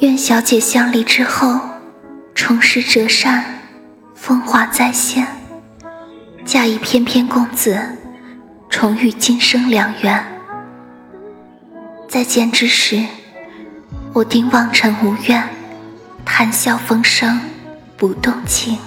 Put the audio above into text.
愿小姐相离之后，重拾折扇，风华再现，嫁一翩翩公子，重遇今生良缘。再见之时，我定望尘无怨，谈笑风生，不动情。